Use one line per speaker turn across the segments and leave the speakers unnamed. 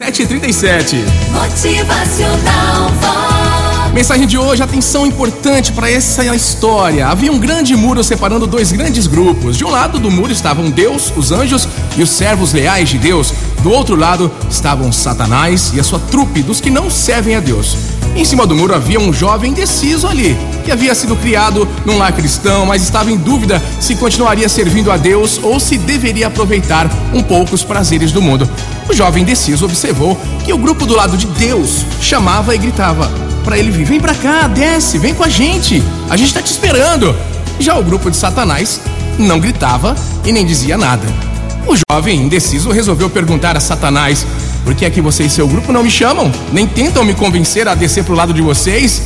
7h37.
Motivacional Vox.
Mensagem de hoje, atenção importante para essa história. Havia um grande muro separando dois grandes grupos. De um lado do muro estavam Deus, os anjos e os servos leais de Deus. Do outro lado estavam Satanás e a sua trupe dos que não servem a Deus. Em cima do muro havia um jovem indeciso ali, que havia sido criado num lar cristão, mas estava em dúvida se continuaria servindo a Deus ou se deveria aproveitar um pouco os prazeres do mundo. O jovem indeciso observou que o grupo do lado de Deus chamava e gritava para ele vir: Vem pra cá, desce, vem com a gente, a gente tá te esperando. Já o grupo de Satanás não gritava e nem dizia nada. O jovem indeciso resolveu perguntar a Satanás: Por que é que você e seu grupo não me chamam? Nem tentam me convencer a descer pro lado de vocês?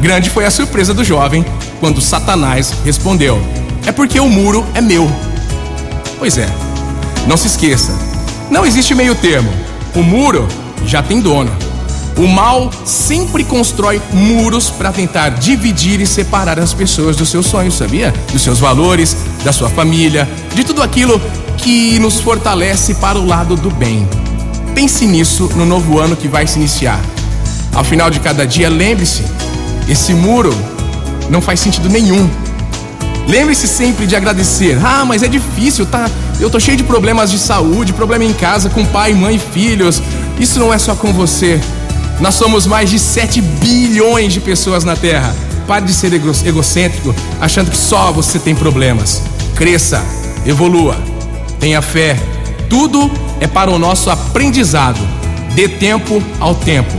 Grande foi a surpresa do jovem quando Satanás respondeu: É porque o muro é meu. Pois é, não se esqueça, não existe meio termo. O muro já tem dono. O mal sempre constrói muros para tentar dividir e separar as pessoas dos seus sonhos, sabia? Dos seus valores, da sua família, de tudo aquilo que nos fortalece para o lado do bem. Pense nisso no novo ano que vai se iniciar. Ao final de cada dia, lembre-se: esse muro não faz sentido nenhum. Lembre-se sempre de agradecer. Ah, mas é difícil, tá? Eu tô cheio de problemas de saúde, problema em casa com pai, mãe, filhos. Isso não é só com você. Nós somos mais de 7 bilhões de pessoas na Terra. Pare de ser ego egocêntrico, achando que só você tem problemas. Cresça, evolua, tenha fé. Tudo é para o nosso aprendizado. Dê tempo ao tempo.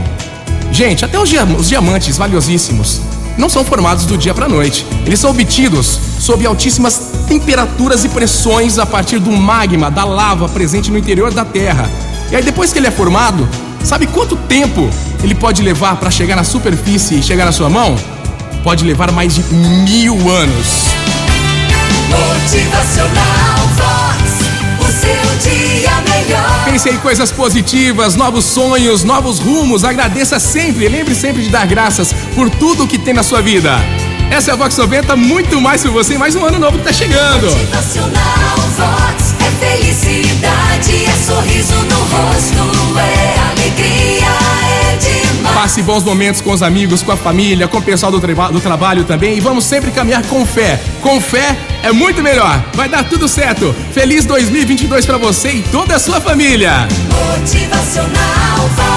Gente, até os, os diamantes valiosíssimos não são formados do dia para a noite. Eles são obtidos sob altíssimas temperaturas e pressões a partir do magma, da lava presente no interior da Terra. E aí, depois que ele é formado, sabe quanto tempo ele pode levar para chegar na superfície e chegar na sua mão? Pode levar mais de mil anos.
Motivacional Vox. O seu dia melhor.
Pense em coisas positivas, novos sonhos, novos rumos. Agradeça sempre. Lembre sempre de dar graças por tudo que tem na sua vida. Essa é a Vox 90, muito mais por você. Mais um ano novo que tá chegando.
Motivacional Vox.
Passe bons momentos com os amigos, com a família, com o pessoal do, traba- do trabalho também. E vamos sempre caminhar com fé. Com fé é muito melhor. Vai dar tudo certo. Feliz 2022 pra você e toda a sua família.
Motivacional.